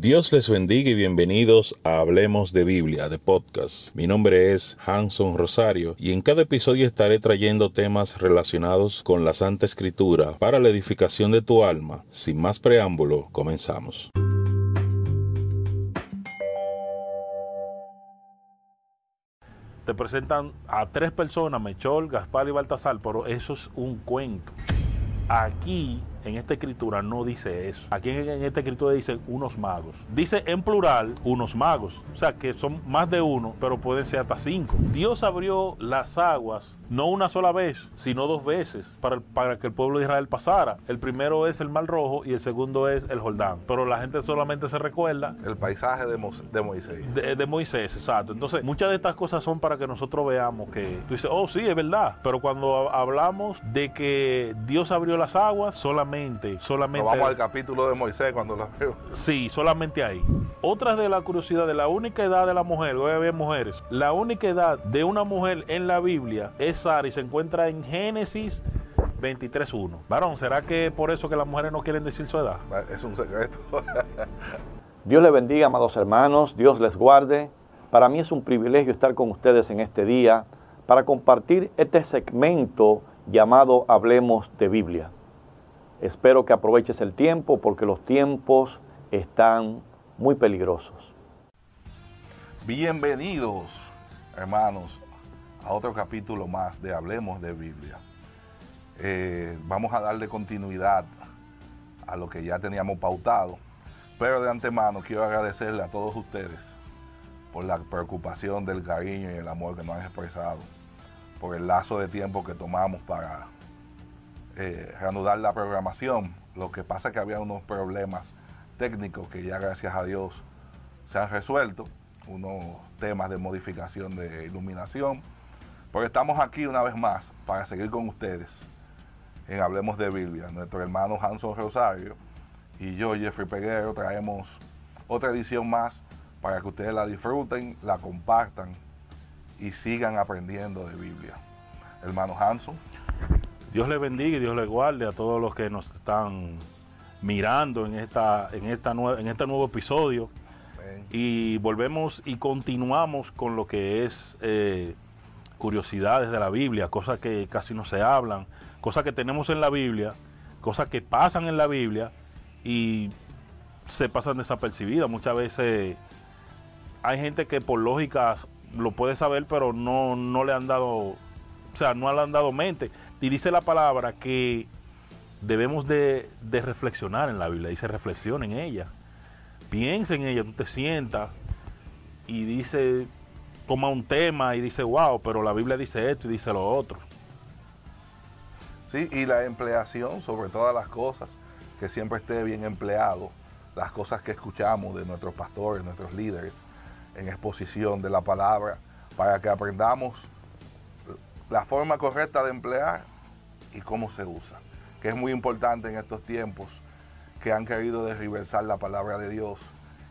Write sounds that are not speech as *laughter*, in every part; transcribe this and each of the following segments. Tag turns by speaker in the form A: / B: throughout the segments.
A: Dios les bendiga y bienvenidos a Hablemos de Biblia, de podcast. Mi nombre es Hanson Rosario y en cada episodio estaré trayendo temas relacionados con la Santa Escritura para la edificación de tu alma. Sin más preámbulo, comenzamos. Te presentan a tres personas, Mechol, Gaspar y Baltasar, pero eso es un cuento. Aquí en esta escritura no dice eso. Aquí en, esta escritura dicen unos magos. Dice en plural unos magos. O sea que son más de uno, pero pueden ser hasta cinco. Dios abrió las aguas no una sola vez, sino dos veces para, para que el pueblo de Israel pasara. El primero es el Mar Rojo y el segundo es el Jordán. Pero la gente solamente se recuerda.
B: El paisaje de, de Moisés.
A: De, de, Moisés, exacto. Entonces, muchas de estas cosas son para que nosotros veamos que tú dices, oh, sí, es verdad. Pero cuando hablamos de que Dios abrió las aguas, solamente solamente,
B: vamos al capítulo de Moisés cuando la veo.
A: Sí, solamente ahí. Otra de la curiosidad de la única edad de la mujer, voy a ver mujeres, la única edad de una mujer en la Biblia es Sara y se encuentra en Génesis 23.1. Varón, ¿será que por eso que las mujeres no quieren decir su edad?
B: Es un secreto. *laughs*
C: Dios les bendiga, amados hermanos, Dios les guarde. Para mí es un privilegio estar con ustedes en este día para compartir este segmento llamado Hablemos de Biblia. Espero que aproveches el tiempo porque los tiempos están muy peligrosos.
B: Bienvenidos, hermanos, a otro capítulo más de Hablemos de Biblia. Eh, vamos a darle continuidad a lo que ya teníamos pautado, pero de antemano quiero agradecerle a todos ustedes por la preocupación del cariño y el amor que nos han expresado, por el lazo de tiempo que tomamos para eh, reanudar la programación. Lo que pasa es que había unos problemas técnicos que ya gracias a Dios se han resuelto, unos temas de modificación de iluminación. Porque estamos aquí una vez más para seguir con ustedes en Hablemos de Biblia. Nuestro hermano Hanson Rosario y yo, Jeffrey Peguero, traemos otra edición más para que ustedes la disfruten, la compartan y sigan aprendiendo de Biblia. Hermano Hanson.
A: Dios le bendiga y Dios le guarde a todos los que nos están mirando en, esta, en, esta en este nuevo episodio. Y volvemos y continuamos con lo que es eh, curiosidades de la Biblia, cosas que casi no se hablan, cosas que tenemos en la Biblia, cosas que pasan en la Biblia y se pasan desapercibidas. Muchas veces hay gente que por lógica lo puede saber, pero no, no le han dado, sea, no han dado mente. Y dice la palabra que debemos de, reflexionar en la Biblia. Dice, reflexiona en ella. Piensa en ella, tú te sientas y dice, toma un tema y dice, wow, pero la Biblia dice esto y dice lo otro.
B: Sí, y la empleación sobre todas las cosas, que siempre esté bien empleado, las cosas que escuchamos de nuestros pastores, nuestros líderes, en exposición de la palabra, para que aprendamos la forma correcta de emplear y cómo se usa, que es muy importante en estos tiempos que han querido desriversar la palabra de Dios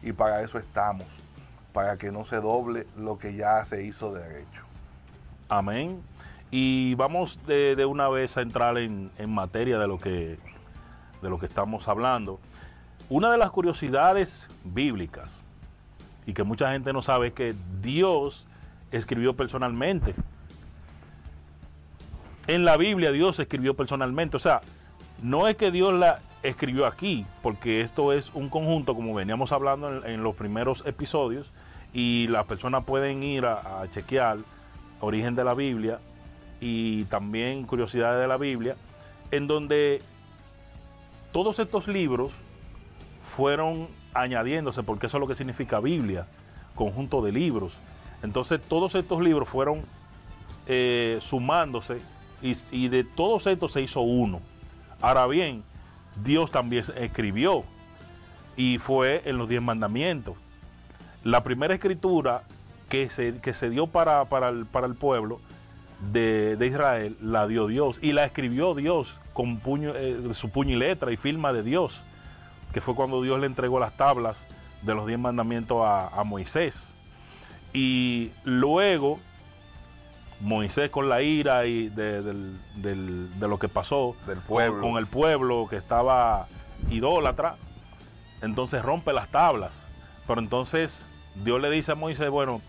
B: y para eso estamos, para que no se doble lo que ya se hizo derecho.
A: Amén. Y vamos de, una vez a entrar en, en, materia de lo, que, de lo que estamos hablando. Una de las curiosidades bíblicas y que mucha gente no sabe es que Dios escribió personalmente en la Biblia Dios escribió personalmente. O sea, no es que Dios la escribió aquí, porque esto es un conjunto, como veníamos hablando en, los primeros episodios, y las personas pueden ir a, chequear origen de la Biblia y también curiosidades de la Biblia, en donde todos estos libros fueron añadiéndose, porque eso es lo que significa Biblia, conjunto de libros. Entonces todos estos libros fueron eh, sumándose y, de todos estos se hizo uno. Ahora bien, Dios también escribió y fue en los diez mandamientos. La primera escritura que se, que se dio para, para, el, pueblo de, Israel la dio Dios y la escribió Dios con puño, eh, su puño y letra y firma de Dios, que fue cuando Dios le entregó las tablas de los diez mandamientos a, a Moisés. Y luego Moisés con la ira y de, lo que pasó
B: Del pueblo.
A: Con, el pueblo que estaba idólatra, entonces rompe las tablas. Pero entonces Dios le dice a Moisés, bueno,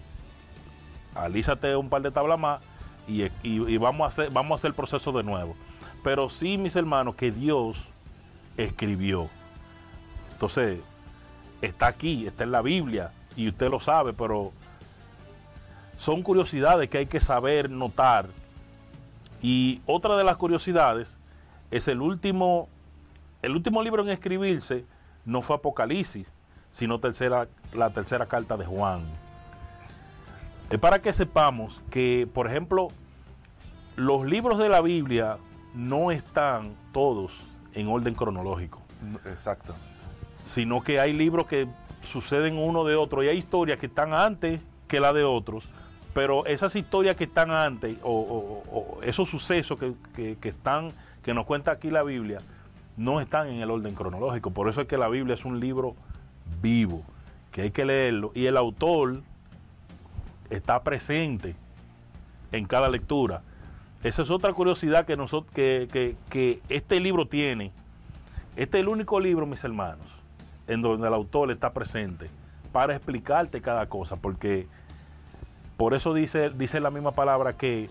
A: alízate un par de tablas más y, y- y vamos, a hacer, vamos a hacer el proceso de nuevo. Pero sí, mis hermanos, que Dios escribió. Entonces, está aquí, está en la Biblia, y usted lo sabe, pero son curiosidades que hay que saber notar. Y otra de las curiosidades es el último, el último libro en escribirse no fue Apocalipsis, sino tercera, la tercera carta de Juan. Es para que sepamos que, por ejemplo, los libros de la Biblia no están todos en orden cronológico
B: Exacto.
A: sino que hay libros que suceden uno de otro y hay historias que están antes que la de otros, pero esas historias que están antes o, esos sucesos que, que- están, que nos cuenta aquí la Biblia, no están en el orden cronológico. Por eso es que la Biblia es un libro vivo, que hay que leerlo y el autor está presente en cada lectura. Esa es otra curiosidad que, nosotros, que- que este libro tiene. Este es el único libro, mis hermanos, en donde el autor está presente para explicarte cada cosa, porque por eso dice, dice la misma palabra que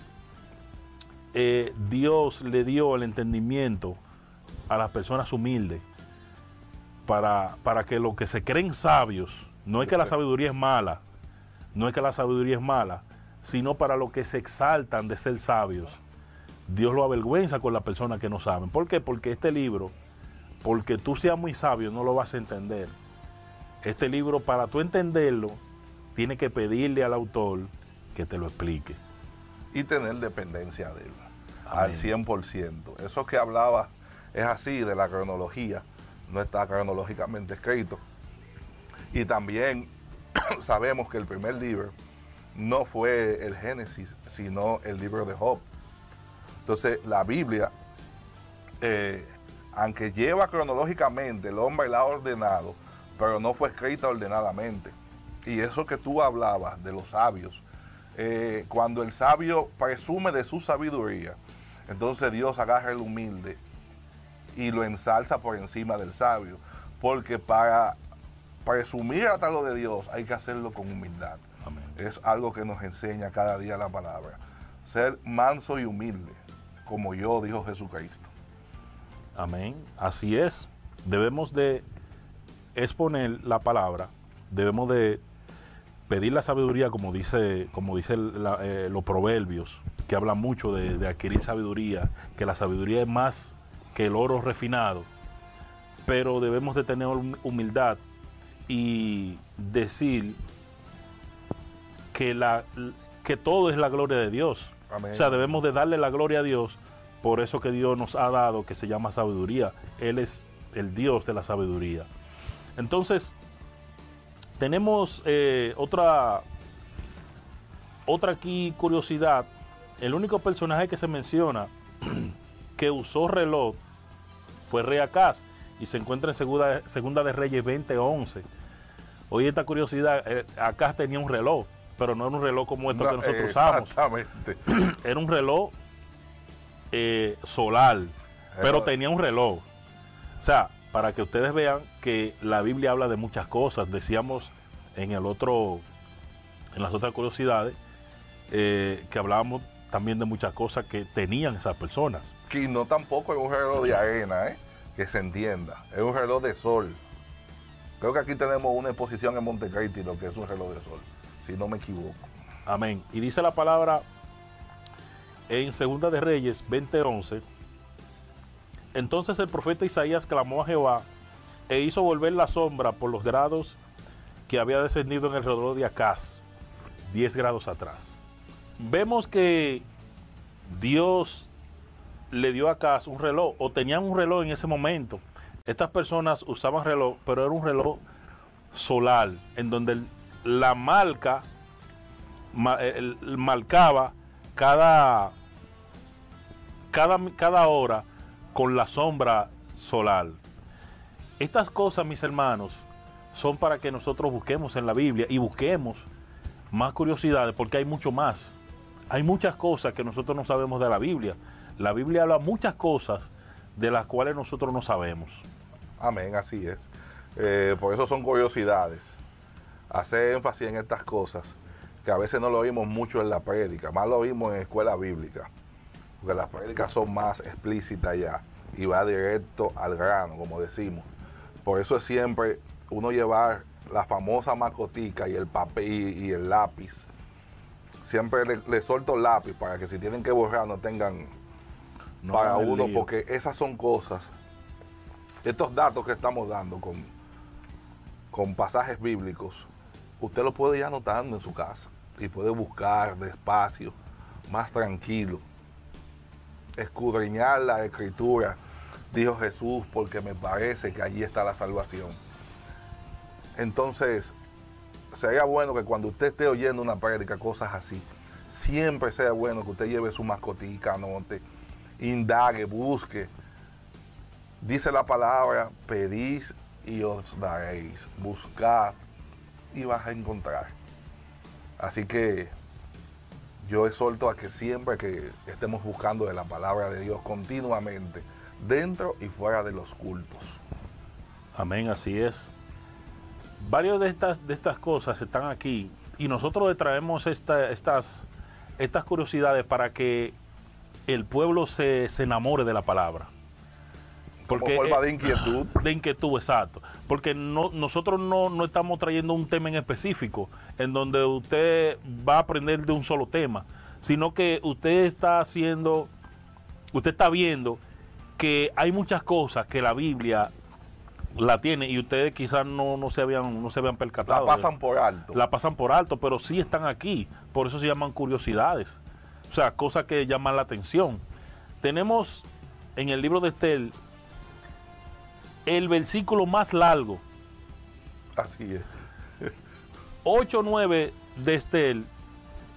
A: eh, Dios le dio el entendimiento a las personas humildes para, para que los que se creen sabios, no es que la sabiduría es mala, no es que la sabiduría es mala, sino para los que se exaltan de ser sabios. Dios lo avergüenza con las personas que no saben. ¿Por qué? Porque este libro, porque tú seas muy sabio, no lo vas a entender. Este libro, para tú entenderlo, tiene que pedirle al autor que te lo explique.
B: Y tener dependencia de él.
A: Amén.
B: Al 100%. Eso que hablaba es así de la cronología. No está cronológicamente escrito. Y también *coughs* sabemos que el primer libro no fue el Génesis, sino el libro de Job. Entonces, la Biblia, eh, aunque lleva cronológicamente, el hombre la ha ordenado, pero no fue escrita ordenadamente. Y eso que tú hablabas de los sabios, eh, cuando el sabio presume de su sabiduría, entonces Dios agarra el humilde y lo ensalza por encima del sabio. Porque para presumir hasta lo de Dios hay que hacerlo con humildad.
A: Amén.
B: Es algo que nos enseña cada día la palabra. Ser manso y humilde, como yo, dijo Jesucristo.
A: Amén. Así es. Debemos de exponer la palabra, debemos de pedir la sabiduría, como dice, como dice la- eh, los proverbios, que hablan mucho de, de adquirir sabiduría, que la sabiduría es más que el oro refinado, pero debemos de tener hum- humildad y decir que, la, que todo es la gloria de Dios.
B: Amén.
A: O sea, debemos de darle la gloria a Dios por eso que Dios nos ha dado, que se llama sabiduría. Él es el Dios de la sabiduría. Entonces, tenemos eh, otra, otra aquí curiosidad. El único personaje que se menciona *clears throat* que usó reloj fue Rey Acaz y se encuentra en Segunda, Segunda de Reyes 2011. Oye, esta curiosidad, eh, Acaz tenía un reloj, pero no era un reloj como esto que
B: No,
A: nosotros usamos
B: Exactamente. *clears throat*
A: era un reloj eh, solar, pero
B: Reloj.
A: tenía un reloj. O sea, para que ustedes vean que la Biblia habla de muchas cosas. Decíamos en el otro, en las otras curiosidades, eh, que hablábamos también de muchas cosas que tenían esas personas.
B: Que no tampoco es un reloj de arena, ¿eh? que se entienda. Es un reloj de sol. Creo que aquí tenemos una exposición en Montecristi, lo que es un reloj de sol, si no me equivoco.
A: Amén. Y dice la palabra en Segunda de Reyes 20:11. Entonces el profeta Isaías clamó a Jehová e hizo volver la sombra por los grados que había descendido en el reloj de Acaz, 10 grados atrás. Vemos que Dios le dio a Acaz un reloj, o tenían un reloj en ese momento. Estas personas usaban reloj, pero era un reloj solar, en donde la marca marcaba cada, cada, cada hora con la sombra solar. Estas cosas, mis hermanos, son para que nosotros busquemos en la Biblia y busquemos más curiosidades, porque hay mucho más. Hay muchas cosas que nosotros no sabemos de la Biblia. La Biblia habla muchas cosas de las cuales nosotros no sabemos.
B: Amén, así es. Eh, por eso son curiosidades. Hacer énfasis en estas cosas, que a veces no lo oímos mucho en la prédica, más lo oímos en escuela bíblica, porque las prédicas son más explícitas ya y va directo al grano, como decimos. Por eso es siempre uno llevar la famosa mascotica y el papel y, el lápiz. Siempre le, le suelto el lápiz para que si tienen que borrar no tengan
A: No
B: para uno,
A: lío.
B: porque esas son cosas, estos datos que estamos dando con, con pasajes bíblicos, usted los puede ir anotando en su casa y puede buscar despacio, más tranquilo, escudriñar la escritura, dijo Jesús, porque me parece que allí está la salvación. Entonces, sería bueno que cuando usted esté oyendo una prédica, cosas así, siempre sea bueno que usted lleve su mascotica, anote, indague, busque. Dice la palabra, pedís y os daréis, buscad y vas a encontrar. Así que yo exhorto a que siempre que estemos buscando de la palabra de Dios continuamente, dentro y fuera de los cultos.
A: Amén, así es. Varios de estas, de estas cosas están aquí y nosotros le traemos esta- estas, estas curiosidades para que el pueblo se, se enamore de la palabra.
B: Porque
A: Porque
B: forma
A: eh,
B: de inquietud.
A: de inquietud, exacto. Porque no, nosotros no, no estamos trayendo un tema en específico en donde usted va a aprender de un solo tema, sino que usted está haciendo, usted está viendo que hay muchas cosas que la Biblia la tiene y ustedes quizás no, no se habían no se habían
B: La
A: percatado. de-
B: pasan por alto.
A: la pasan por alto, pero sí están aquí. Por eso se llaman curiosidades. O sea, cosas que llaman la atención. Tenemos en el libro de Estel el versículo más largo,
B: Así es.
A: 8-9 de Estel,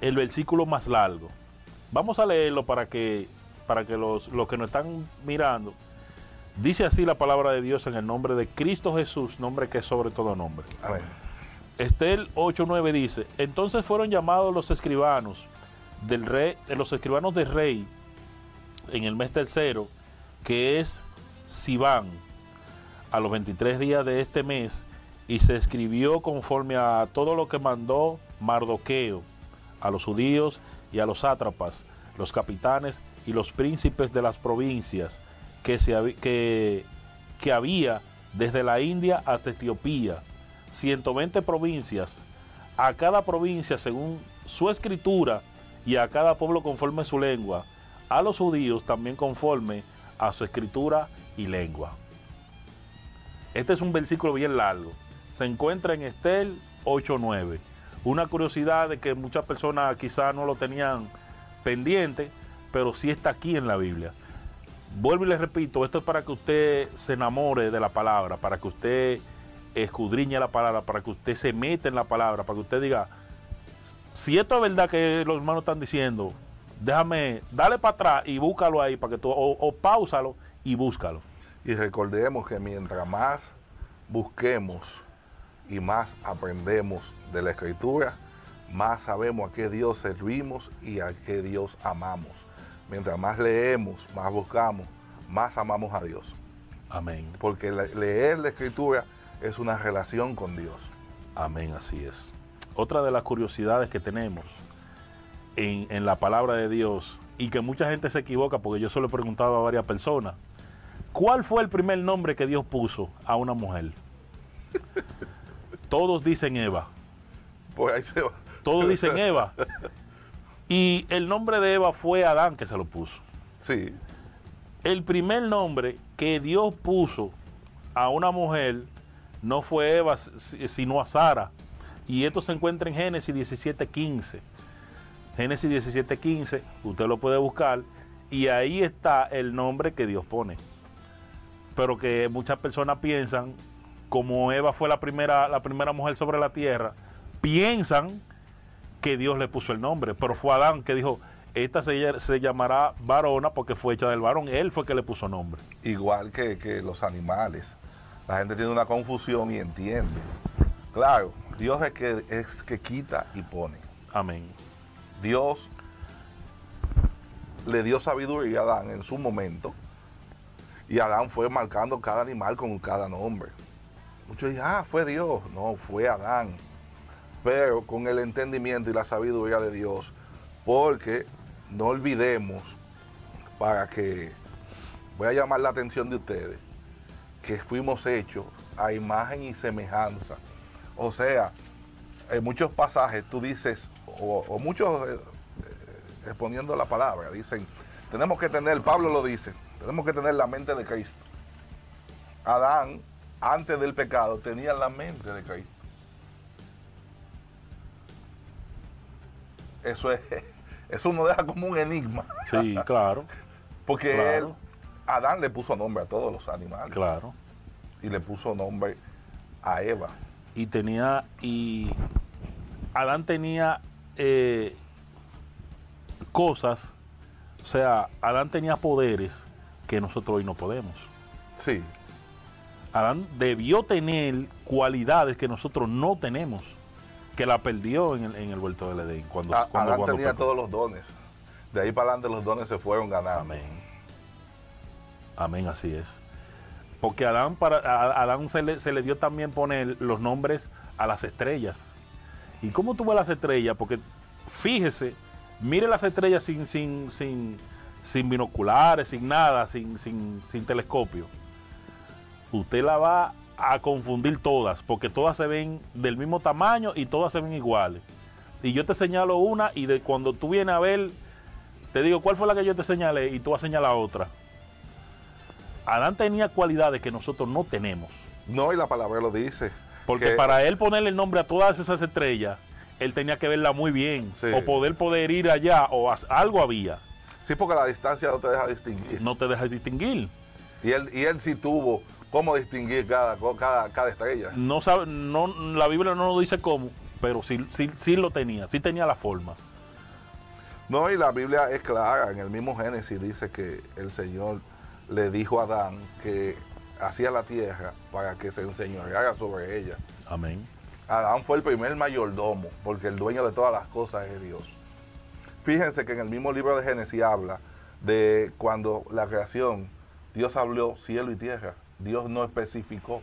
A: el versículo más largo. Vamos a leerlo para que, para que los, los que nos están mirando, dice así la palabra de Dios en el nombre de Cristo Jesús, nombre que es sobre todo nombre.
B: Amén.
A: Estel 8:9 dice, entonces fueron llamados los escribanos del rey, de los escribanos del rey en el mes tercero, que es Sibán, a los 23 días de este mes, y se escribió conforme a todo lo que mandó Mardoqueo a los judíos y a los sátrapas, los capitanes y los príncipes de las provincias que, se, que, que había desde la India hasta Etiopía, 120 provincias, a cada provincia según su escritura y a cada pueblo conforme su lengua, a los judíos también conforme a su escritura y lengua. Este es un versículo bien largo. Se encuentra en Estel 8.9. Una curiosidad de que muchas personas quizás no lo tenían pendiente, pero sí está aquí en la Biblia. Vuelvo y les repito, esto es para que usted se enamore de la palabra, para que usted escudriñe la palabra, para que usted se meta en la palabra, para que usted diga, si esto es verdad que los hermanos están diciendo, déjame, dale para atrás y búscalo ahí, para que tú, o, o páusalo y búscalo.
B: Y recordemos que mientras más busquemos y más aprendemos de la escritura, más sabemos a qué Dios servimos y a qué Dios amamos. Mientras más leemos, más buscamos, más amamos a Dios.
A: Amén.
B: Porque le- leer la escritura es una relación con Dios.
A: Amén, así es. Otra de las curiosidades que tenemos en, en la palabra de Dios y que mucha gente se equivoca porque yo se lo he preguntado a varias personas. ¿Cuál fue el primer nombre que Dios puso a una mujer? Todos dicen Eva.
B: Por ahí se va.
A: Todos dicen Eva. Y el nombre de Eva fue Adán que se lo puso.
B: Sí,
A: El primer nombre que Dios puso a una mujer no fue Eva, si- sino a Sara. Y esto se encuentra en Génesis 17:15. Génesis 17:15, usted lo puede buscar. Y ahí está el nombre que Dios pone. Pero que muchas personas piensan, como Eva fue la primera, la primera mujer sobre la tierra, piensan que Dios le puso el nombre. Pero fue Adán que dijo, esta se, se llamará varona porque fue hecha del varón. Él fue que le puso nombre.
B: igual que, que los animales. La gente tiene una confusión y entiende. Claro, Dios es que, es que quita y pone.
A: Amén.
B: Dios le dio sabiduría a Adán en su momento y Adán fue marcando cada animal con cada nombre. Muchos dicen, ah, fue Dios. No, fue Adán. Pero con el entendimiento y la sabiduría de Dios. Porque no olvidemos, para que voy a llamar la atención de ustedes, que fuimos hechos a imagen y semejanza. O sea, en muchos pasajes tú dices, o, muchos eh, eh, exponiendo la palabra, dicen, tenemos que tener, Pablo lo dice, tenemos que tener la mente de Cristo. Adán, antes del pecado, tenía la mente de Cristo. Eso es, *laughs* eso nos deja como un enigma.
A: Sí, claro.
B: Porque
A: Claro.
B: él, Adán le puso nombre a todos los animales.
A: Claro.
B: Y le puso nombre a Eva.
A: Y tenía, y Adán tenía eh, cosas, o sea, Adán tenía poderes que nosotros hoy no podemos.
B: Sí,
A: Adán debió tener cualidades que nosotros no tenemos, que la perdió en el, en el huerto del Edén. Cuando,
B: A-
A: cuando-
B: Adán
A: cuando
B: tenía
A: pecó.
B: todos los dones. De ahí para adelante los dones se fueron ganando.
A: Amén. Amén, así es. Porque Adán, para, a Adán se le, se le dio también poner los nombres a las estrellas. ¿Y cómo tuvo las estrellas? Porque fíjese, mire las estrellas sin, sin, sin, sin binoculares, sin nada, sin, sin, sin telescopio. Usted la va a confundir todas, porque todas se ven del mismo tamaño y todas se ven iguales. Y yo te señalo una y de cuando tú vienes a ver, te digo cuál fue la que yo te señalé y tú vas a señalar otra. Adán tenía cualidades que nosotros no tenemos.
B: No, y la palabra lo dice.
A: Porque
B: que-
A: para él ponerle el nombre a todas esas estrellas, él tenía que verla muy bien.
B: Sí.
A: O poder poder ir allá, o algo había.
B: Sí, porque la distancia no te deja distinguir.
A: No te dejas distinguir.
B: Y, él, y él sí tuvo cómo distinguir cada, cada, cada estrella.
A: No sabe, no, la Biblia no nos dice cómo, pero sí, sí, sí lo tenía, sí tenía la forma.
B: No, y la Biblia es clara. En el mismo Génesis dice que el Señor le dijo a Adán que hacía la tierra para que se enseñoreara sobre ella.
A: Amén.
B: Adán fue el primer mayordomo, porque el dueño de todas las cosas es Dios. Fíjense que en el mismo libro de Génesis habla de cuando la creación, Dios habló cielo y tierra. Dios no especificó.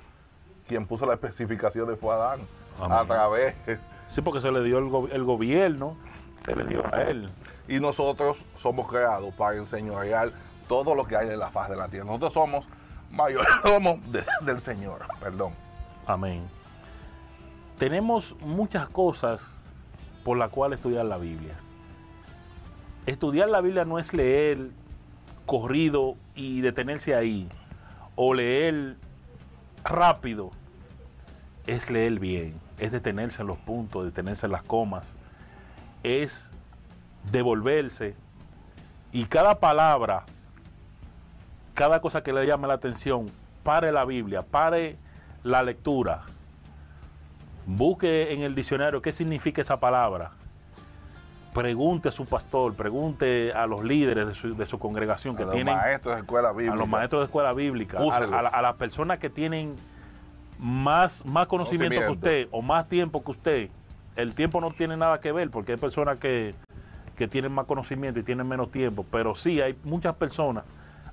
B: Quien puso la especificación fue Adán.
A: Amén.
B: A través.
A: Sí, porque se le dio el, go- el gobierno, se le dio a él.
B: Y nosotros somos creados para enseñorear todo lo que hay en la faz de la tierra. Nosotros somos mayordomos *laughs* de- del Señor. Perdón.
A: Amén. Tenemos muchas cosas por las cuales estudiar la Biblia. Estudiar la Biblia no es leer corrido y detenerse ahí, o leer rápido, es leer bien, es detenerse en los puntos, detenerse en las comas, es devolverse y cada palabra, cada cosa que le llame la atención, pare la Biblia, pare la lectura, busque en el diccionario qué significa esa palabra, pregunte a su pastor, pregunte a los líderes de su, de su congregación que
B: a los
A: tienen,
B: maestros de escuela bíblica.
A: a los maestros de escuela bíblica, a, las personas que tienen más, más conocimiento, que usted o más tiempo que usted. El tiempo no tiene nada que ver porque hay personas que, que tienen más conocimiento y tienen menos tiempo, pero sí hay muchas personas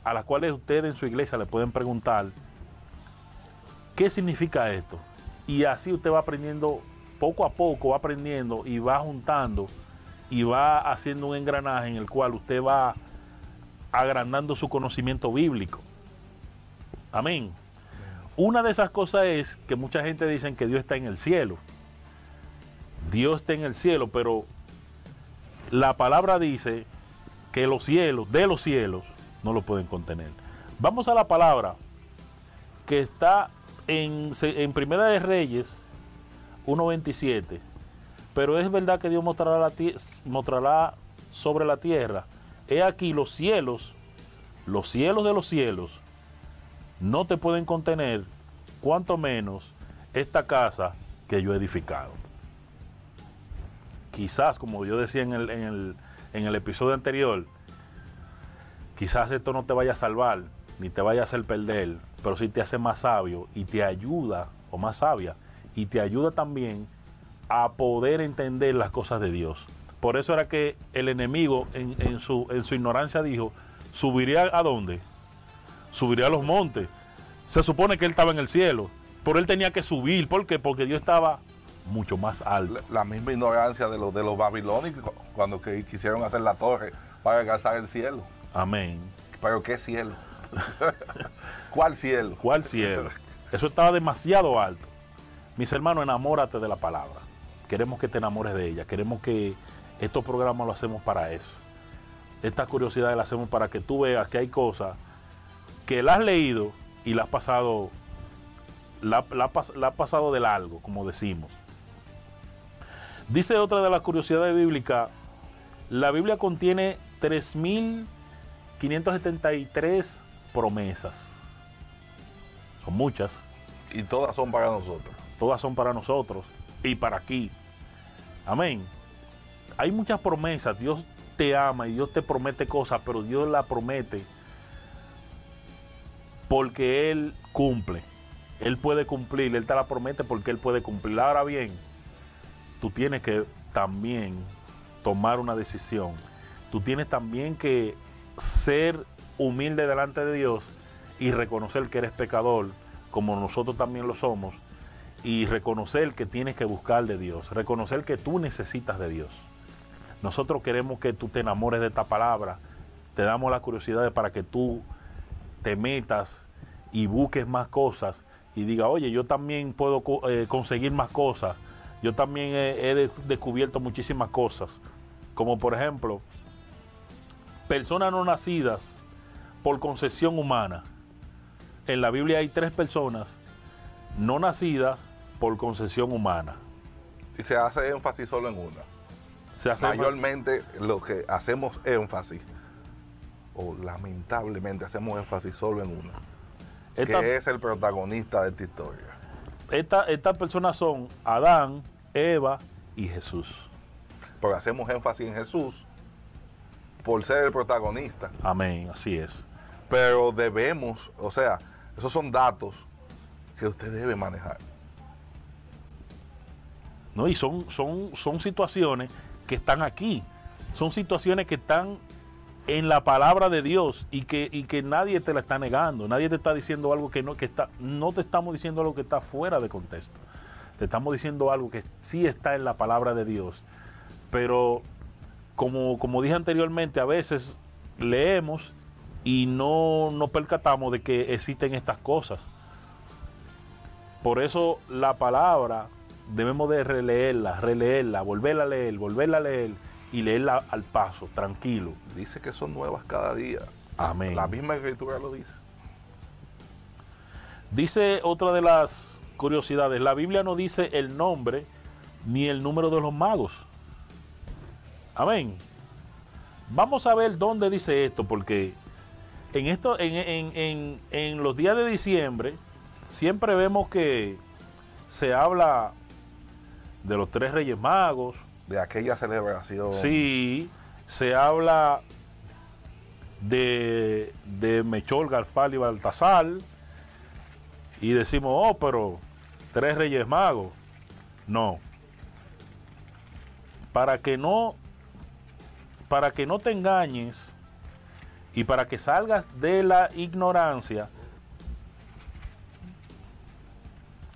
A: a las cuales ustedes en su iglesia le pueden preguntar qué significa esto. Y así usted va aprendiendo, poco a poco va aprendiendo y va juntando y va haciendo un engranaje en el cual usted va agrandando su conocimiento bíblico. Amén. Una de esas cosas es que mucha gente dice que Dios está en el cielo. Dios está en el cielo, pero la palabra dice que los cielos, de los cielos, no lo pueden contener. Vamos a la palabra que está en, en Primera de Reyes 1.27. Pero es verdad que Dios mostrará, sobre la tierra. He aquí los cielos, los cielos de los cielos, no te pueden contener, cuanto menos esta casa que yo he edificado. Quizás, como yo decía en el, en el, en el episodio anterior, quizás esto no te vaya a salvar, ni te vaya a hacer perder, pero sí te hace más sabio y te ayuda, o más sabia, y te ayuda también a poder entender las cosas de Dios. Por eso era que el enemigo en, en su, en su ignorancia dijo, ¿subiría a dónde? Subiría a los montes. Se supone que él estaba en el cielo Pero él tenía que subir. ¿Por qué? Porque Dios estaba mucho más alto.
B: La, la misma ignorancia de los, de los babilónicos cuando que quisieron hacer la torre para alcanzar el cielo.
A: Amén.
B: Pero ¿qué cielo? *laughs* ¿Cuál cielo?
A: ¿Cuál cielo? Eso estaba demasiado alto. Mis hermanos, enamórate de la palabra. Queremos que te enamores de ella. Queremos que estos programas lo hacemos para eso. Esta curiosidad la hacemos para que tú veas que hay cosas que la has leído y la has pasado, la, la, la has pasado de largo, como decimos. Dice otra de las curiosidades bíblicas, la Biblia contiene 3.573 promesas. Son muchas.
B: Y todas son para nosotros.
A: Todas son para nosotros y para aquí. Amén. Hay muchas promesas. Dios te ama y Dios te promete cosas, pero Dios la promete porque Él cumple. Él puede cumplir, Él te la promete porque Él puede cumplir. Ahora bien, tú tienes que también tomar una decisión. Tú tienes también que ser humilde delante de Dios y reconocer que eres pecador, como nosotros también lo somos, y reconocer que tienes que buscar de Dios, reconocer que tú necesitas de Dios. Nosotros queremos que tú te enamores de esta palabra, te damos la curiosidad para que tú te metas y busques más cosas y diga, oye, yo también puedo eh, conseguir más cosas, yo también he, he descubierto muchísimas cosas, como por ejemplo, personas no nacidas por concesión humana. En la Biblia hay tres personas no nacidas por concesión humana.
B: Y se hace énfasis solo en una.
A: Se hace
B: Mayormente lo que hacemos énfasis, o lamentablemente hacemos énfasis solo en una,
A: esta,
B: que es el protagonista de esta historia.
A: Esta, estas personas son Adán, Eva y Jesús.
B: Porque hacemos énfasis en Jesús por ser el protagonista.
A: Amén, así es.
B: Pero debemos, o sea, esos son datos que usted debe manejar.
A: ¿No? Y son, son, son situaciones que están aquí. Son situaciones que están en la palabra de Dios y que, y que nadie te la está negando. Nadie te está diciendo algo que no, que está, no te estamos diciendo algo que está fuera de contexto. Te estamos diciendo algo que sí está en la palabra de Dios. Pero como, como dije anteriormente, a veces leemos y no nos percatamos de que existen estas cosas. Por eso la palabra debemos de releerla, releerla, volverla a leer, volverla a leer y leerla al paso, tranquilo.
B: Dice que son nuevas cada día.
A: Amén.
B: La misma escritura lo dice.
A: Dice otra de las curiosidades, la Biblia no dice el nombre ni el número de los magos. Amén. Vamos a ver dónde dice esto, porque en, esto, en, en, en, en los días de diciembre siempre vemos que se habla de los tres reyes magos.
B: De aquella celebración.
A: Sí, se habla de, de Mechol, Garfal y Baltasar. Y decimos, oh, pero tres reyes magos. No. Para que no, para que no te engañes y para que salgas de la ignorancia,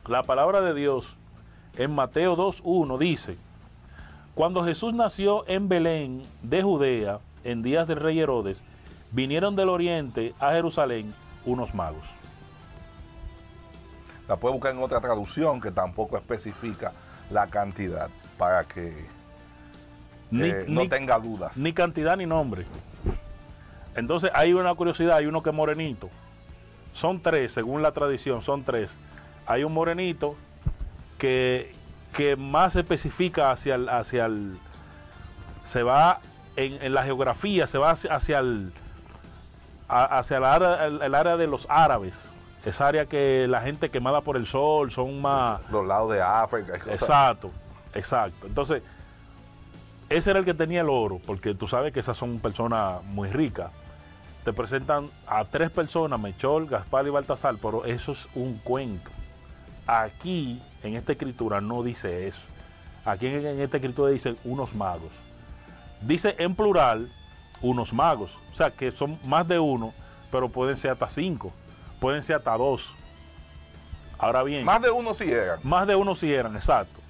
A: la palabra de Dios en Mateo 2.1 dice, cuando Jesús nació en Belén de Judea, en días del rey Herodes, vinieron del oriente a Jerusalén unos magos.
B: La puede buscar en otra traducción que tampoco especifica la cantidad para que
A: Ni,
B: eh, no
A: ni-
B: tenga dudas.
A: ni cantidad ni nombre. Entonces hay una curiosidad, hay uno que es morenito. Son tres, según la tradición, son tres. Hay un morenito que, que más se especifica hacia el, hacia el se va en, en la geografía, se va hacia, hacia el hacia el área, el- el área de los árabes. Esa área que la gente quemada por el sol son más
B: Los lados de África. y cosas.
A: Exacto, exacto. Entonces, ese era el que tenía el oro, porque tú sabes que esas son personas muy ricas. Te presentan a tres personas, Mechol, Gaspar y Baltasar, pero eso es un cuento. Aquí, en esta escritura, no dice eso. Aquí en, esta escritura dicen unos magos. Dice en plural unos magos. O sea, que son más de uno, pero pueden ser hasta cinco. Pueden ser hasta dos. Ahora bien,
B: Más de uno sí eran.
A: más de uno sí eran, exacto.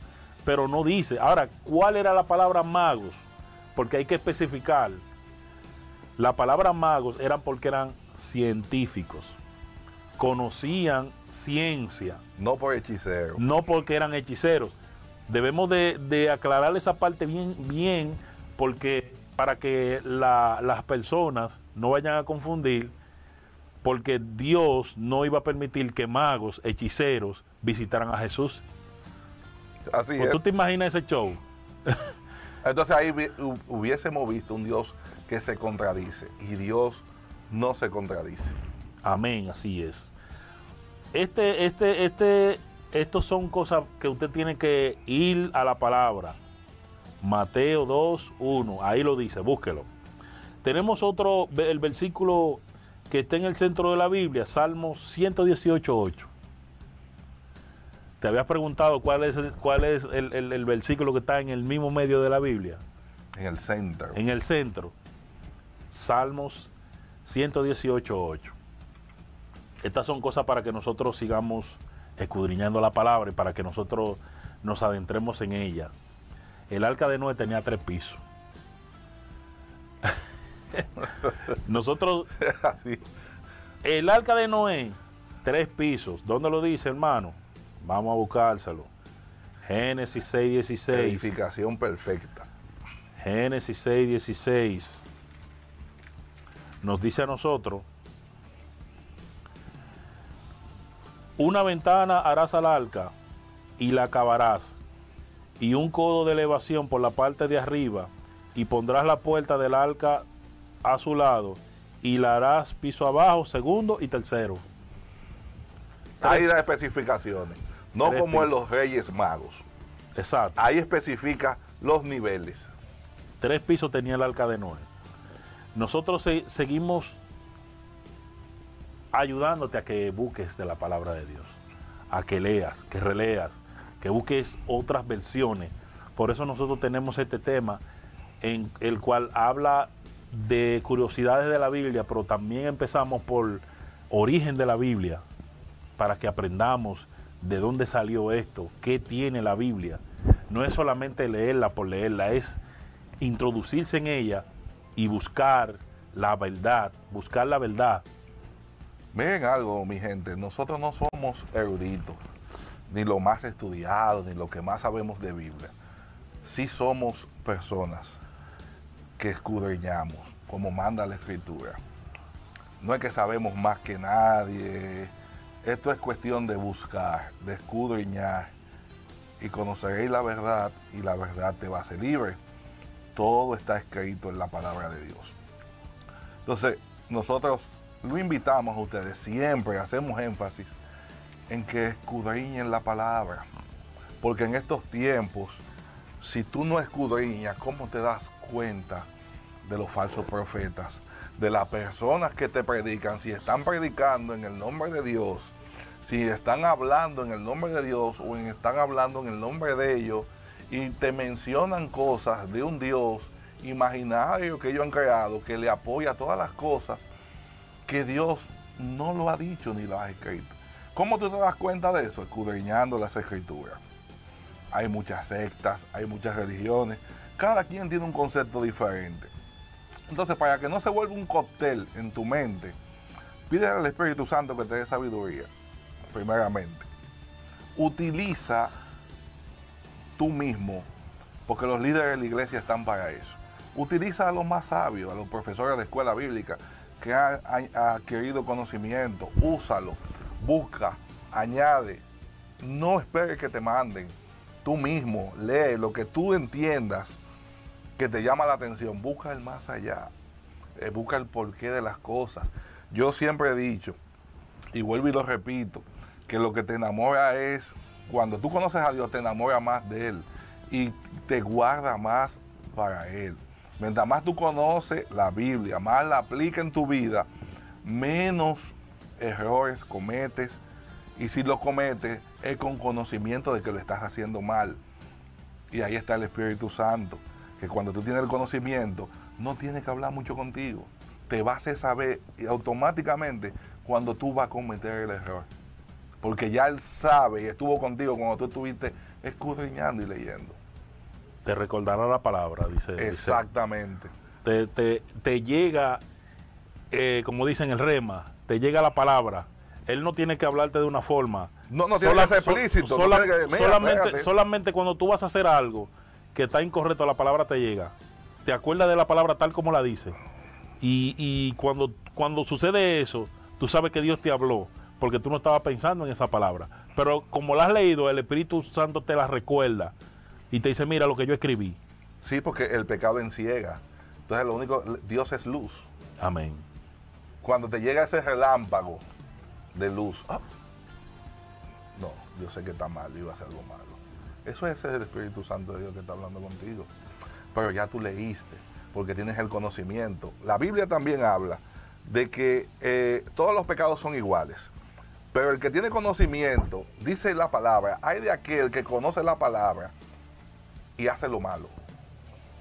A: Pero no dice. Ahora, ¿cuál era la palabra magos? Porque hay que especificar. La palabra magos eran porque eran científicos. Conocían ciencia,
B: No por hechicero.
A: no porque eran hechiceros. Debemos de, de aclarar esa parte bien, bien, porque para que la- las personas no vayan a confundir, porque Dios no iba a permitir que magos, hechiceros, visitaran a Jesús.
B: Así
A: Pues
B: es.
A: tú te imaginas ese show.
B: Entonces ahí hubiésemos visto un Dios que se contradice y Dios no se contradice.
A: Amén, así es. Este, este, este, estos son cosas que usted tiene que ir a la palabra. Mateo 2, 1, ahí lo dice, búsquelo. Tenemos otro, el versículo que está en el centro de la Biblia, Salmos 118, 8. ¿Te habías preguntado cuál es, el, cuál es el, el- el versículo que está en el mismo medio de la Biblia?
B: En el centro.
A: En el centro, Salmos 118, 8. Estas son cosas para que nosotros sigamos escudriñando la palabra y para que nosotros nos adentremos en ella. El arca de Noé tenía tres pisos. *laughs* nosotros, *laughs*
B: Así.
A: el arca de Noé, tres pisos. ¿Dónde lo dice, hermano? Vamos a buscárselo. Génesis 6, 16.
B: Edificación perfecta.
A: Génesis 6, 16 nos dice a nosotros, una ventana harás al arca y la acabarás, y un codo de elevación por la parte de arriba, y pondrás la puerta del arca a su lado, y la harás piso abajo, segundo y tercero.
B: Ahí da especificaciones. No
A: Tres
B: como en los Reyes Magos.
A: Exacto.
B: Ahí especifica los niveles.
A: tres pisos tenía el arca de Noé. Nosotros se- seguimos ayudándote a que busques de la palabra de Dios, a que leas, que releas, que busques otras versiones. Por eso nosotros tenemos este tema en el cual habla de curiosidades de la Biblia, pero también empezamos por origen de la Biblia, para que aprendamos de dónde salió esto, qué tiene la Biblia. No es solamente leerla por leerla, es introducirse en ella y buscar la verdad, buscar la verdad.
B: Miren algo, mi gente, nosotros no somos eruditos, ni lo más estudiado, ni lo que más sabemos de Biblia. Sí somos personas que escudriñamos, como manda la Escritura. No es que sabemos más que nadie. Esto es cuestión de buscar, de escudriñar. Y conoceréis la verdad y la verdad te va a hacer libre. Todo está escrito en la palabra de Dios. Entonces, nosotros lo invitamos a ustedes, siempre hacemos énfasis en que escudriñen la palabra. Porque en estos tiempos, si tú no escudriñas, ¿cómo te das cuenta de los falsos profetas? De las personas que te predican, si están predicando en el nombre de Dios, si están hablando en el nombre de Dios o están hablando en el nombre de ellos y te mencionan cosas de un Dios imaginario que ellos han creado, que le apoya todas las cosas que Dios no lo ha dicho ni lo ha escrito. ¿Cómo tú te das cuenta de eso? Escudriñando las escrituras. Hay muchas sectas, hay muchas religiones, cada quien tiene un concepto diferente. Entonces, para que no se vuelva un cóctel en tu mente, pídele al Espíritu Santo que te dé sabiduría, primeramente. Utiliza tú mismo, porque los líderes de la iglesia están para eso. Utiliza a los más sabios, a los profesores de escuela bíblica que han adquirido conocimiento. Úsalo, busca, añade. No esperes que te manden. Tú mismo lee lo que tú entiendas que te llama la atención. Busca el más allá. Eh, busca el porqué de las cosas. Yo siempre he dicho, y vuelvo y lo repito, que lo que te enamora es, cuando tú conoces a Dios, te enamora más de Él y te guarda más para Él. Mientras más tú conoces la Biblia, más la aplica en tu vida, menos errores cometes. Y si lo cometes, es con conocimiento de que lo estás haciendo mal. Y ahí está el Espíritu Santo, que cuando tú tienes el conocimiento, no tiene que hablar mucho contigo. Te va a saber automáticamente cuando tú vas a cometer el error. Porque ya Él sabe y estuvo contigo cuando tú estuviste escudriñando y leyendo.
A: Te recordará la palabra, dice. dice.
B: Exactamente.
A: Te, te- te llega, eh, como dicen el rema, te llega la palabra. Él no tiene que hablarte de una forma.
B: No, no tiene que ser explícito, no tiene que- mira,
A: solamente, solamente cuando tú vas a hacer algo que está incorrecto, la palabra te llega. Te acuerdas de la palabra tal como la dice. Y, y cuando, cuando sucede eso, tú sabes que Dios te habló, porque tú no estabas pensando en esa palabra. Pero como la has leído, el Espíritu Santo te la recuerda y te dice, mira lo que yo escribí.
B: Sí, porque el pecado enciega. Entonces lo único, Dios es luz.
A: Amén.
B: Cuando te llega ese relámpago de luz, ah, no, yo sé que está mal, iba a hacer algo malo. Eso es el Espíritu Santo de Dios que está hablando contigo. Pero ya tú leíste, porque tienes el conocimiento. La Biblia también habla de que eh, todos los pecados son iguales. Pero el que tiene conocimiento, dice la palabra, hay de aquel que conoce la palabra y hace lo malo.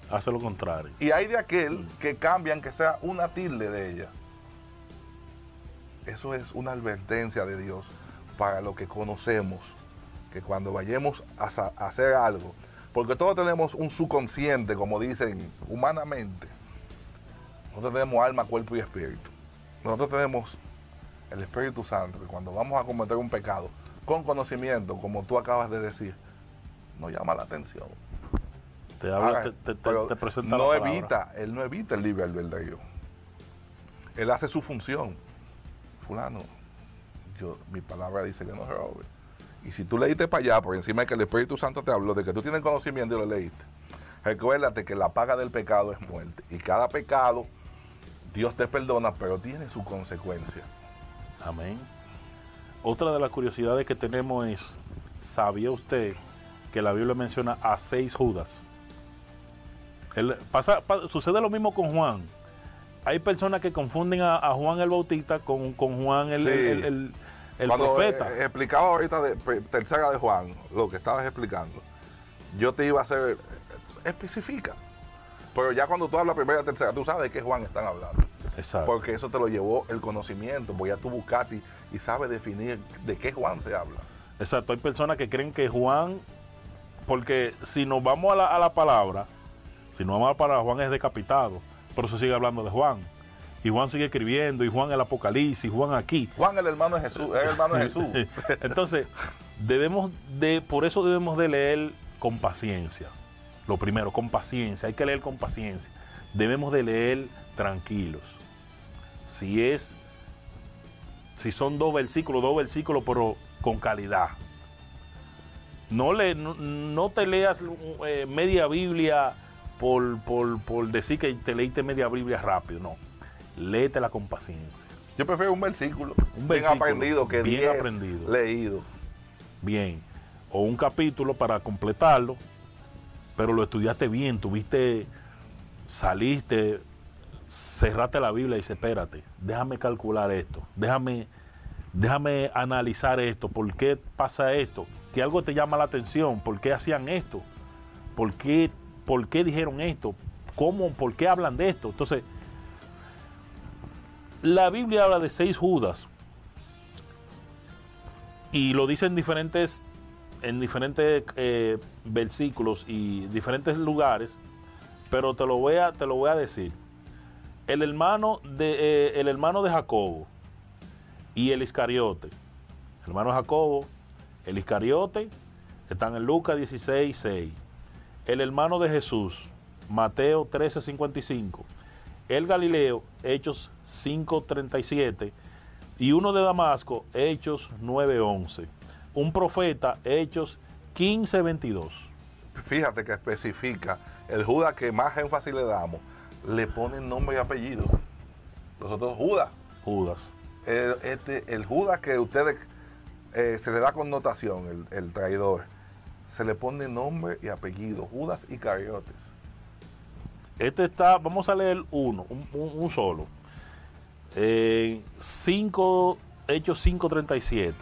A: Hace lo contrario.
B: Y hay de aquel que cambian que sea una tilde de ella. Eso es una advertencia de Dios para lo que conocemos. Que cuando vayamos a hacer algo, porque todos tenemos un subconsciente, como dicen humanamente. Nosotros tenemos alma, cuerpo y espíritu. Nosotros tenemos el Espíritu Santo, que cuando vamos a cometer un pecado, con conocimiento, como tú acabas de decir, nos llama la atención.
A: Te habla,
B: Ahora,
A: te, presenta
B: no
A: la
B: evita, él no evita el libre albedrío. Él hace su función. Fulano, yo, mi palabra dice que no se robe. Y si tú leíste para allá, por encima de que el Espíritu Santo te habló, de que tú tienes conocimiento y lo leíste, recuérdate que la paga del pecado es muerte. Y cada pecado, Dios te perdona, pero tiene su consecuencia.
A: Amén. Otra de las curiosidades que tenemos es, ¿sabía usted que la Biblia menciona a seis Judas? Pasa, pa- sucede lo mismo con Juan. Hay personas que confunden a, a Juan el Bautista con, con Juan el,
B: Sí.
A: el- profeta.
B: eh, explicaba ahorita de pe- tercera de Juan, lo que estabas explicando, yo te iba a hacer, especifica. Pero ya cuando tú hablas primera y tercera, tú sabes de qué Juan están hablando.
A: Exacto.
B: Porque eso te lo llevó el conocimiento, porque ya tú buscaste y, y sabes definir de qué Juan se habla.
A: Exacto, hay personas que creen que Juan, porque si nos vamos a la, a la palabra, si nos vamos a la palabra, Juan es decapitado, pero se sigue hablando de Juan. Y Juan sigue escribiendo, y Juan el Apocalipsis, Juan aquí.
B: Juan el hermano de Jesús, es el hermano de Jesús. *laughs*
A: Entonces, debemos de, por eso debemos de leer con paciencia. Lo primero, con paciencia, hay que leer con paciencia. Debemos de leer tranquilos. Si es, si son dos versículos, dos versículos, pero con calidad. No, le, no, no te leas eh, media Biblia por, por, por decir que te leíste media Biblia rápido, no. Léetela con paciencia.
B: Yo prefiero un versículo,
A: Un
B: bien
A: versículo,
B: aprendido que
A: bien
B: diez
A: aprendido.
B: leído.
A: bien, o un capítulo para completarlo, pero lo estudiaste bien, tuviste, saliste, cerraste la Biblia y dices, espérate, déjame calcular esto, déjame, déjame analizar esto, ¿por qué pasa esto? Que algo te llama la atención, ¿por qué hacían esto? ¿Por qué, por qué dijeron esto? ¿Cómo, por qué hablan de esto? Entonces, la Biblia habla de seis Judas, y lo dice en diferentes en diferentes eh, versículos y diferentes lugares pero te lo voy a te lo voy a decir el hermano de eh, el hermano de Jacobo y el Iscariote el hermano Jacobo el Iscariote están en Lucas 16 6 el hermano de Jesús Mateo 13 55 el Galileo Hechos 5 37 y uno de Damasco, Hechos 9:11. Un profeta, Hechos 15:22.
B: Fíjate que especifica el Judas que más énfasis le damos, le ponen nombre y apellido. Los otros Judas.
A: Judas.
B: El, este, el Judas que ustedes eh, se le da connotación, el, el traidor, se le pone nombre y apellido, Judas y Cariotes.
A: Este está, vamos a leer uno, un, un- un solo. Eh, Hechos 5:37.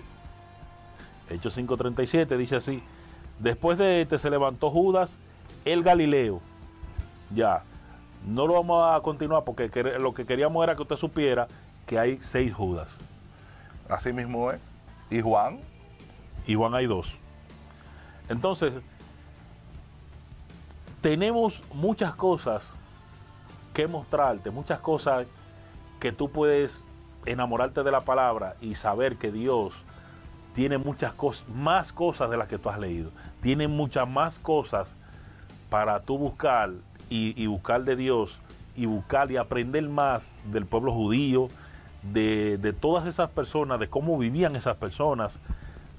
A: Hechos 5:37 dice así: Después de este se levantó Judas el Galileo. Ya, no lo vamos a continuar porque lo que queríamos era que usted supiera que hay seis Judas.
B: Así mismo es. ¿Y Juan?
A: Y Juan hay dos. Entonces, tenemos muchas cosas que mostrarte, muchas cosas que tú puedes enamorarte de la palabra y saber que Dios tiene muchas cosas, más cosas de las que tú has leído. Tiene muchas más cosas para tú buscar y, buscar de Dios y buscar y aprender más del pueblo judío, de, todas esas personas, de cómo vivían esas personas,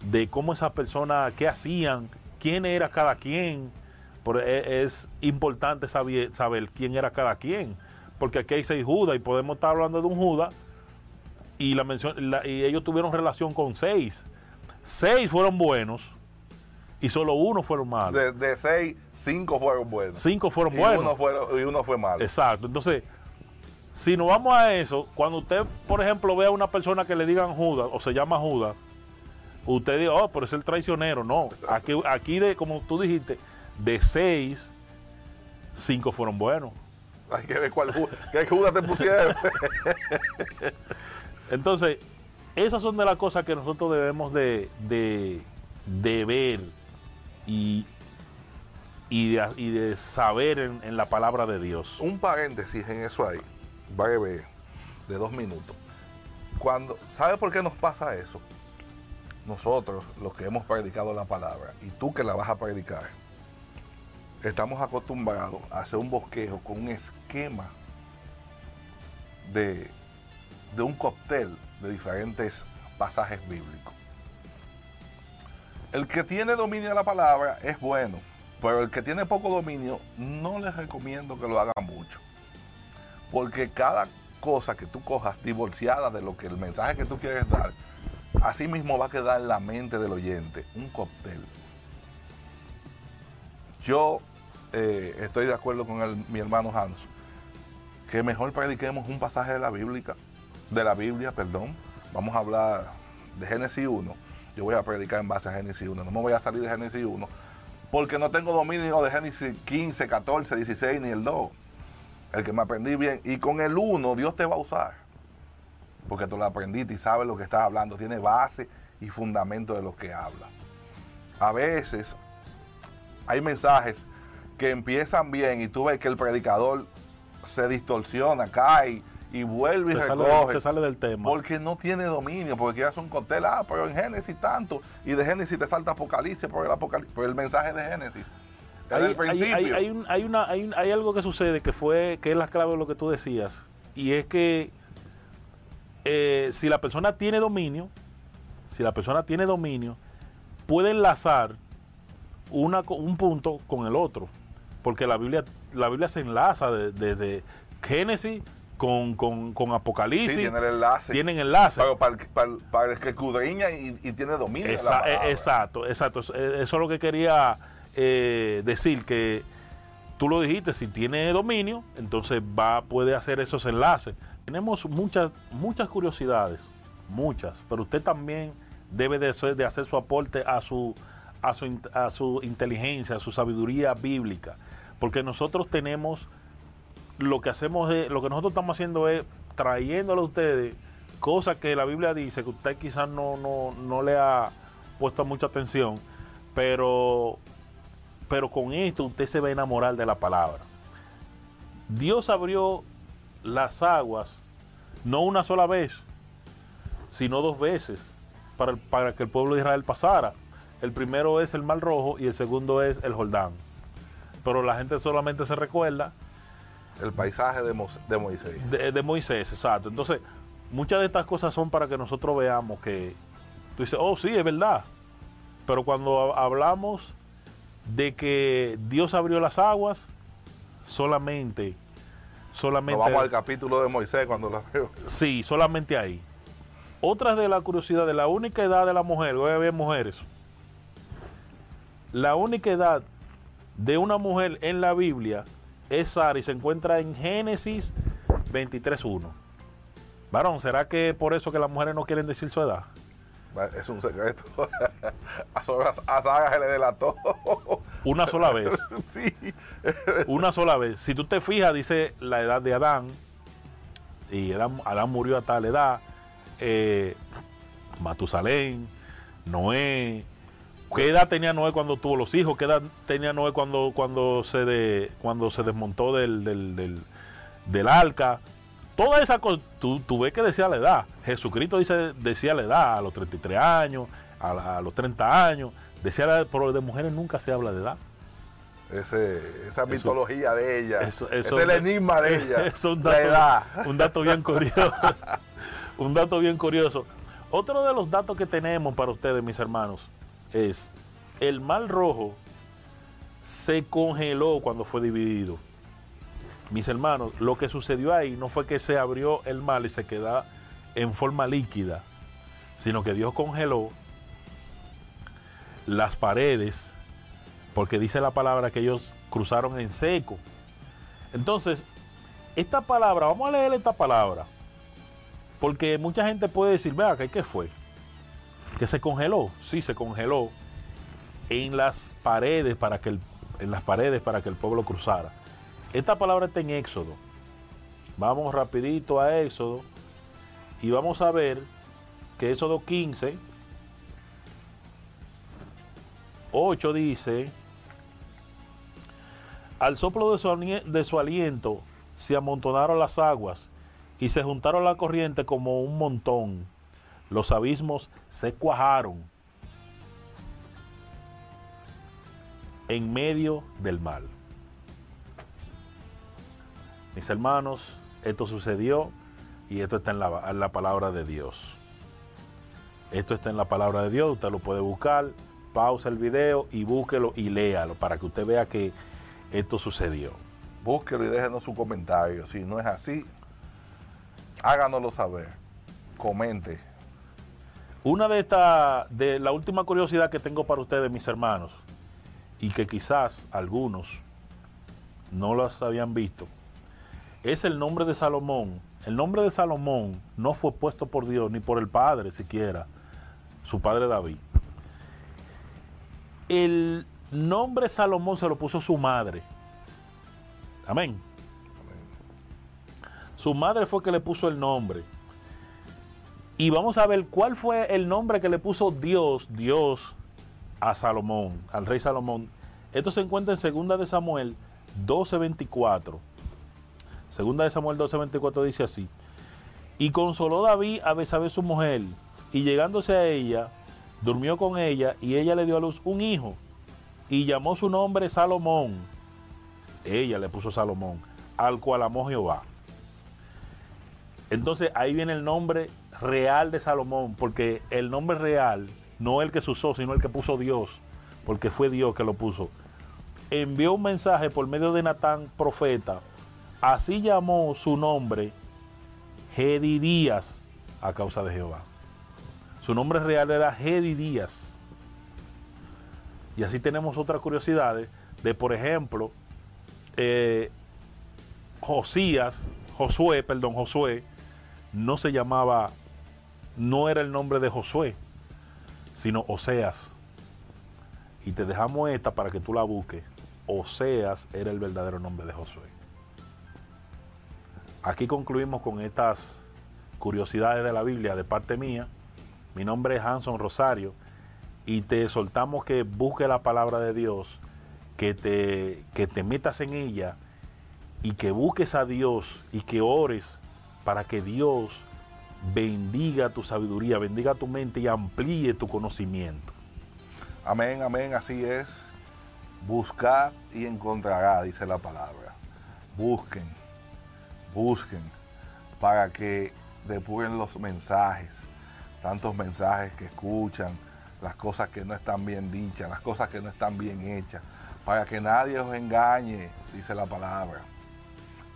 A: de cómo esas personas, qué hacían, quién era cada quien. Por, es, es, importante saber, saber, quién era cada quien, porque aquí hay seis Judas y podemos estar hablando de un Judas y, la mención, la, y ellos tuvieron relación con seis. Seis fueron buenos y solo uno fueron malos.
B: De, de seis, cinco fueron buenos.
A: Cinco fueron
B: y
A: buenos.
B: Uno fueron, y uno fue malo.
A: Exacto. Entonces, si nos vamos a eso, cuando usted, por ejemplo, ve a una persona que le digan Judas o se llama Judas, usted dice, oh, pero es el traicionero. No, aquí, aquí de, como tú dijiste, de seis, cinco fueron buenos.
B: Hay que ver cuál qué Judas te pusieron. *laughs*
A: Entonces, esas son de las cosas que nosotros debemos de, de, de ver y, y, de, y de saber en, en, la palabra de Dios.
B: Un paréntesis en eso ahí, va a ver, de dos minutos. Cuando, ¿Sabe por qué nos pasa eso? Nosotros, los que hemos predicado la palabra, y tú que la vas a predicar, estamos acostumbrados a hacer un bosquejo con un esquema de, de un cóctel de diferentes pasajes bíblicos. El que tiene dominio de la palabra es bueno, pero el que tiene poco dominio no les recomiendo que lo haga mucho. Porque cada cosa que tú cojas divorciada de lo que el mensaje que tú quieres dar, así mismo va a quedar en la mente del oyente un cóctel. Yo eh, estoy de acuerdo con el, mi hermano Hans, que mejor prediquemos un pasaje de la Biblia, de la Biblia, perdón. Vamos a hablar de Génesis 1. Yo voy a predicar en base a Génesis 1. No me voy a salir de Génesis 1 porque no tengo dominio de Génesis 15, 14, 16 ni el 2. El que me aprendí bien. Y con el 1 Dios te va a usar. Porque tú lo aprendiste y sabes lo que estás hablando. Tiene base y fundamento de lo que habla. A veces hay mensajes que empiezan bien y tú ves que el predicador se distorsiona, cae y vuelve y recoge.
A: Sale, se sale del tema.
B: Porque no tiene dominio, porque ya son cóctel, ah, pero en Génesis tanto, y de Génesis te salta Apocalipsis por el, Apocalipsis, por el mensaje de Génesis.
A: Hay, principio. Hay, hay, un, hay, una, hay, hay algo que sucede que fue, que es la clave de lo que tú decías, y es que eh, si la persona tiene dominio, si la persona tiene dominio, puede enlazar una, un punto con el otro, porque la Biblia, la Biblia se enlaza desde de, de Génesis con, con, con, Apocalipsis.
B: Sí, tiene el enlace.
A: Tienen enlace.
B: Pero para, para, para el que escudriña y, y, tiene dominio.
A: Esa, de la exacto, exacto. Eso es lo que quería eh, decir, que tú lo dijiste, si tiene dominio, entonces va, puede hacer esos enlaces. Tenemos muchas, muchas curiosidades, muchas, pero usted también debe de, hacer su aporte a su, a su, a su inteligencia, a su sabiduría bíblica, porque nosotros tenemos lo que hacemos lo que nosotros estamos haciendo es trayéndole a ustedes cosas que la Biblia dice que usted quizás no, no, no le ha puesto mucha atención, pero, pero con esto usted se va a enamorar de la palabra. Dios abrió las aguas no una sola vez, sino dos veces para, el, para que el pueblo de Israel pasara. El primero es el Mar Rojo y el segundo es el Jordán. Pero la gente solamente se recuerda
B: el paisaje de, Mo de Moisés.
A: De, de, Moisés, exacto. Entonces, muchas de estas cosas son para que nosotros veamos que tú dices, oh, sí, es verdad. Pero cuando hablamos de que Dios abrió las aguas, solamente, solamente.
B: Nos vamos al capítulo de Moisés cuando la veo.
A: Sí, solamente ahí. Otras de la curiosidad de la única edad de la mujer, voy a ver mujeres. La única edad de una mujer en la Biblia es Sara y se encuentra en Génesis 23.1. Varón, ¿será que por eso que las mujeres no quieren decir su edad?
B: Es un secreto. *laughs* A Sara se le delató.
A: Una sola vez. *laughs*
B: Sí.
A: Una sola vez. Si tú te fijas, dice la edad de Adán. Y Adán, Adán murió a tal edad. Eh, Matusalén. Noé. ¿Qué edad tenía Noé cuando tuvo los hijos? ¿Qué edad tenía Noé cuando, cuando, se, de, cuando se desmontó del, del, del, del arca? Toda esa cosa, tú, tú, ves que decía la edad. Jesucristo dice, decía la edad a los 33 años, a, a los 30 años. Decía la edad, pero de mujeres nunca se habla de edad.
B: Ese, esa mitología
A: eso,
B: de ella,
A: eso,
B: es el enigma de ella,
A: es un *laughs* dato,
B: la edad. *laughs*
A: Un dato bien curioso. *laughs* un dato bien curioso. Otro de los datos que tenemos para ustedes, mis hermanos, es el Mar Rojo se congeló cuando fue dividido. Mis hermanos, lo que sucedió ahí no fue que se abrió el mar y se quedó en forma líquida, sino que Dios congeló las paredes, porque dice la palabra que ellos cruzaron en seco. Entonces, esta palabra, vamos a leer esta palabra, porque mucha gente puede decir, vea, ¿qué fue? Que se congeló, sí, se congeló en las paredes para que el, en las paredes para que el pueblo cruzara. Esta palabra está en Éxodo. Vamos rapidito a Éxodo y vamos a ver que Éxodo 15, 8 dice, al soplo de su, de su aliento se amontonaron las aguas y se juntaron la corriente como un montón. Los abismos se cuajaron en medio del mar. Mis hermanos, esto sucedió y esto está en la, en la, palabra de Dios. Esto está en la palabra de Dios, usted lo puede buscar, pausa el video y búsquelo y léalo para que usted vea que esto sucedió.
B: Búsquelo y déjenos su comentario. Si no es así, háganoslo saber. Comente.
A: Una de estas, de la última curiosidad que tengo para ustedes, mis hermanos, y que quizás algunos no las habían visto, es el nombre de Salomón. El nombre de Salomón no fue puesto por Dios ni por el padre siquiera, su padre David. El nombre Salomón se lo puso su madre. Amén. Su madre fue que le puso el nombre. Y vamos a ver cuál fue el nombre que le puso Dios, Dios, a Salomón, al rey Salomón. Esto se encuentra en Segunda de Samuel 12:24. Segunda de Samuel 12:24 dice así: Y consoló David a Besabé su mujer, y llegándose a ella, durmió con ella, y ella le dio a luz un hijo, y llamó su nombre Salomón. Ella le puso Salomón, al cual amó Jehová. Entonces ahí viene el nombre real de Salomón, porque el nombre real no el que se usó, sino el que puso Dios, porque fue Dios que lo puso. Envió un mensaje por medio de Natán, profeta, así llamó su nombre Gedidías a causa de Jehová. Su nombre real era Gedidías. Y así tenemos otras curiosidades de, por ejemplo, eh, Josías, Josué, perdón, Josué, no se llamaba, no era el nombre de Josué, sino Oseas. Y te dejamos esta para que tú la busques. Oseas era el verdadero nombre de Josué. Aquí concluimos con estas curiosidades de la Biblia de parte mía. Mi nombre es Hanson Rosario y te soltamos que busques la palabra de Dios, que te, que te metas en ella y que busques a Dios y que ores para que Dios bendiga tu sabiduría, bendiga tu mente y amplíe tu conocimiento.
B: Amén, amén, así es. Buscar y encontrará, dice la palabra. Busquen, busquen para que depuren los mensajes, tantos mensajes que escuchan, las cosas que no están bien dichas, las cosas que no están bien hechas, para que nadie os engañe, dice la palabra.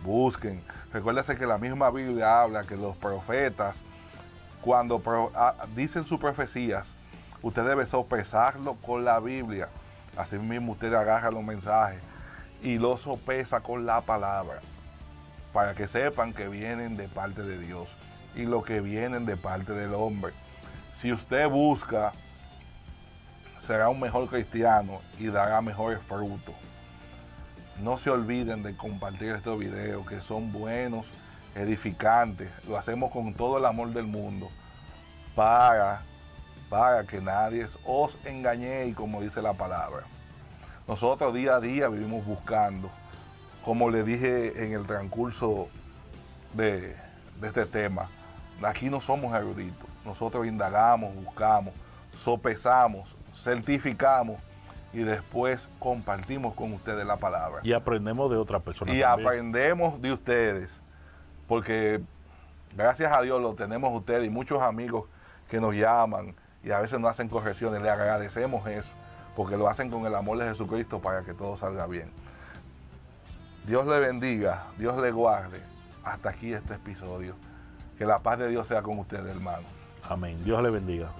B: Busquen. Recuérdense que la misma Biblia habla que los profetas, cuando pro, a, dicen sus profecías, usted debe sopesarlo con la Biblia. Así mismo usted agarra los mensajes y los sopesa con la palabra, para que sepan que vienen de parte de Dios y lo que vienen de parte del hombre. Si usted busca, será un mejor cristiano y dará mejores frutos. No se olviden de compartir estos videos que son buenos, edificantes. Lo hacemos con todo el amor del mundo para para que nadie os engañe como dice la palabra. Nosotros día a día vivimos buscando, como le dije en el transcurso de, de este tema, aquí no somos eruditos, nosotros indagamos, buscamos, sopesamos, certificamos y después compartimos con ustedes la palabra.
A: Y aprendemos de otras personas.
B: Y
A: también.
B: aprendemos de ustedes, porque gracias a Dios lo tenemos ustedes y muchos amigos que nos llaman y a veces nos hacen correcciones. Le agradecemos eso, porque lo hacen con el amor de Jesucristo para que todo salga bien. Dios le bendiga, Dios le guarde. Hasta aquí este episodio. Que la paz de Dios sea con ustedes, hermano.
A: Amén. Dios le bendiga.